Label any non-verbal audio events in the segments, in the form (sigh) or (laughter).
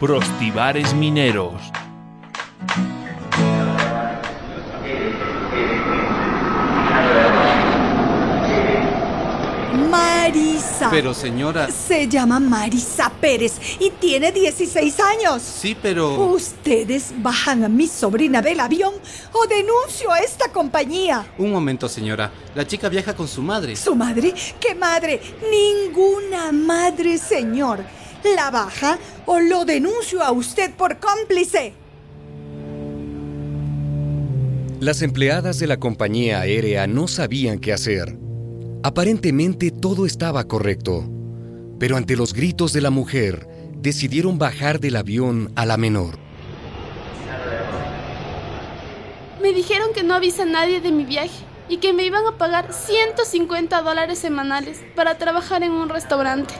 Prostibares mineros. Marisa. Pero señora... Se llama Marisa Pérez y tiene 16 años. Sí, pero... ¿Ustedes bajan a mi sobrina del avión o denuncio a esta compañía? Un momento, señora. La chica viaja con su madre. ¿Su madre? ¿Qué madre? Ninguna madre, señor. La baja o lo denuncio a usted por cómplice. Las empleadas de la compañía aérea no sabían qué hacer. Aparentemente todo estaba correcto, pero ante los gritos de la mujer, decidieron bajar del avión a la menor. Me dijeron que no avisa a nadie de mi viaje y que me iban a pagar 150 dólares semanales para trabajar en un restaurante.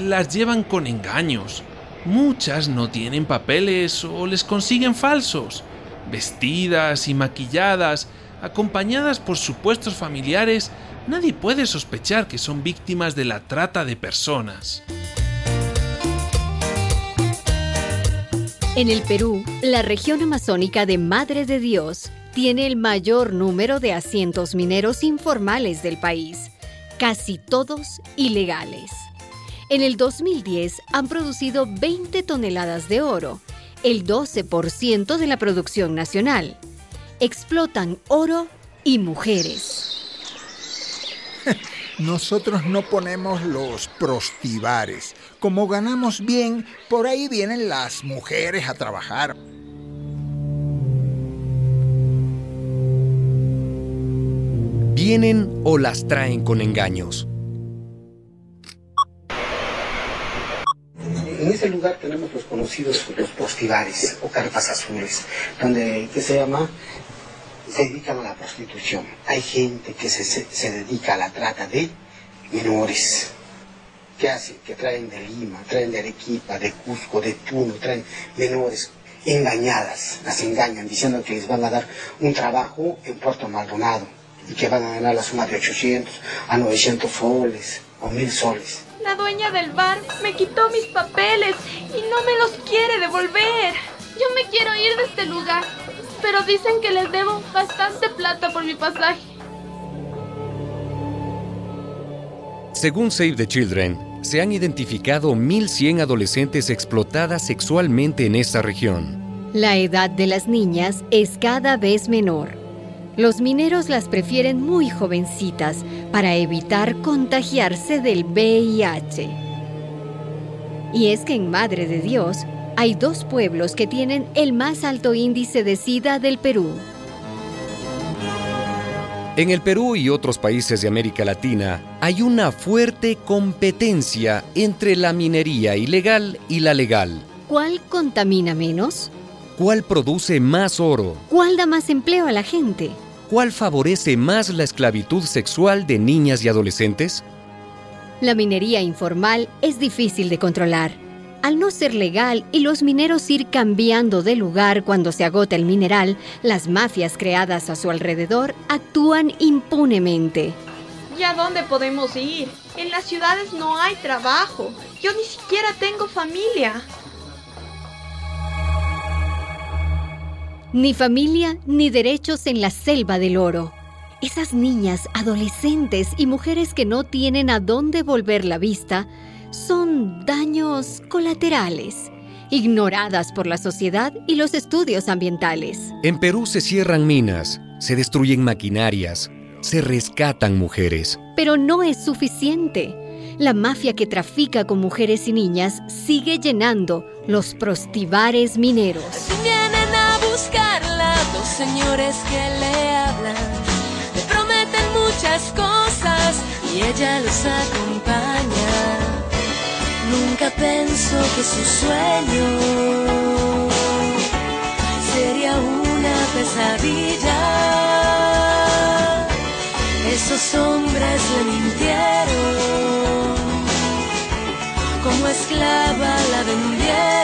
Las llevan con engaños. Muchas no tienen papeles o les consiguen falsos. Vestidas y maquilladas, acompañadas por supuestos familiares, nadie puede sospechar que son víctimas de la trata de personas. En el Perú, la región amazónica de Madre de Dios tiene el mayor número de asientos mineros informales del país, casi todos ilegales. En el 2010 han producido 20 toneladas de oro, el 12% de la producción nacional. Explotan oro y mujeres. (laughs) Nosotros no ponemos los prostibares. Como ganamos bien, por ahí vienen las mujeres a trabajar. Vienen o las traen con engaños. Ese lugar tenemos los conocidos los postivares o carpas azules, donde ¿qué se llama se dedican a la prostitución. Hay gente que se, se, se dedica a la trata de menores. ¿Qué hacen? Que traen de Lima, traen de Arequipa, de Cusco, de Puno, traen menores engañadas, las engañan diciendo que les van a dar un trabajo en Puerto Maldonado y que van a ganar la suma de 800 a 900 soles o 1000 soles. La dueña del bar me quitó mis papeles y no me los quiere devolver. Yo me quiero ir de este lugar, pero dicen que les debo bastante plata por mi pasaje. Según Save the Children, se han identificado 1.100 adolescentes explotadas sexualmente en esta región. La edad de las niñas es cada vez menor. Los mineros las prefieren muy jovencitas para evitar contagiarse del VIH. Y es que en Madre de Dios hay dos pueblos que tienen el más alto índice de SIDA del Perú. En el Perú y otros países de América Latina hay una fuerte competencia entre la minería ilegal y la legal. ¿Cuál contamina menos? ¿Cuál produce más oro? ¿Cuál da más empleo a la gente? ¿Cuál favorece más la esclavitud sexual de niñas y adolescentes? La minería informal es difícil de controlar. Al no ser legal y los mineros ir cambiando de lugar cuando se agota el mineral, las mafias creadas a su alrededor actúan impunemente. ¿Y a dónde podemos ir? En las ciudades no hay trabajo. Yo ni siquiera tengo familia. Ni familia ni derechos en la selva del oro. Esas niñas, adolescentes y mujeres que no tienen a dónde volver la vista son daños colaterales, ignoradas por la sociedad y los estudios ambientales. En Perú se cierran minas, se destruyen maquinarias, se rescatan mujeres. Pero no es suficiente. La mafia que trafica con mujeres y niñas sigue llenando los prostibares mineros. Buscarla dos señores que le hablan, le prometen muchas cosas y ella los acompaña. Nunca pensó que su sueño sería una pesadilla. Esos hombres le mintieron, como esclava la vendieron.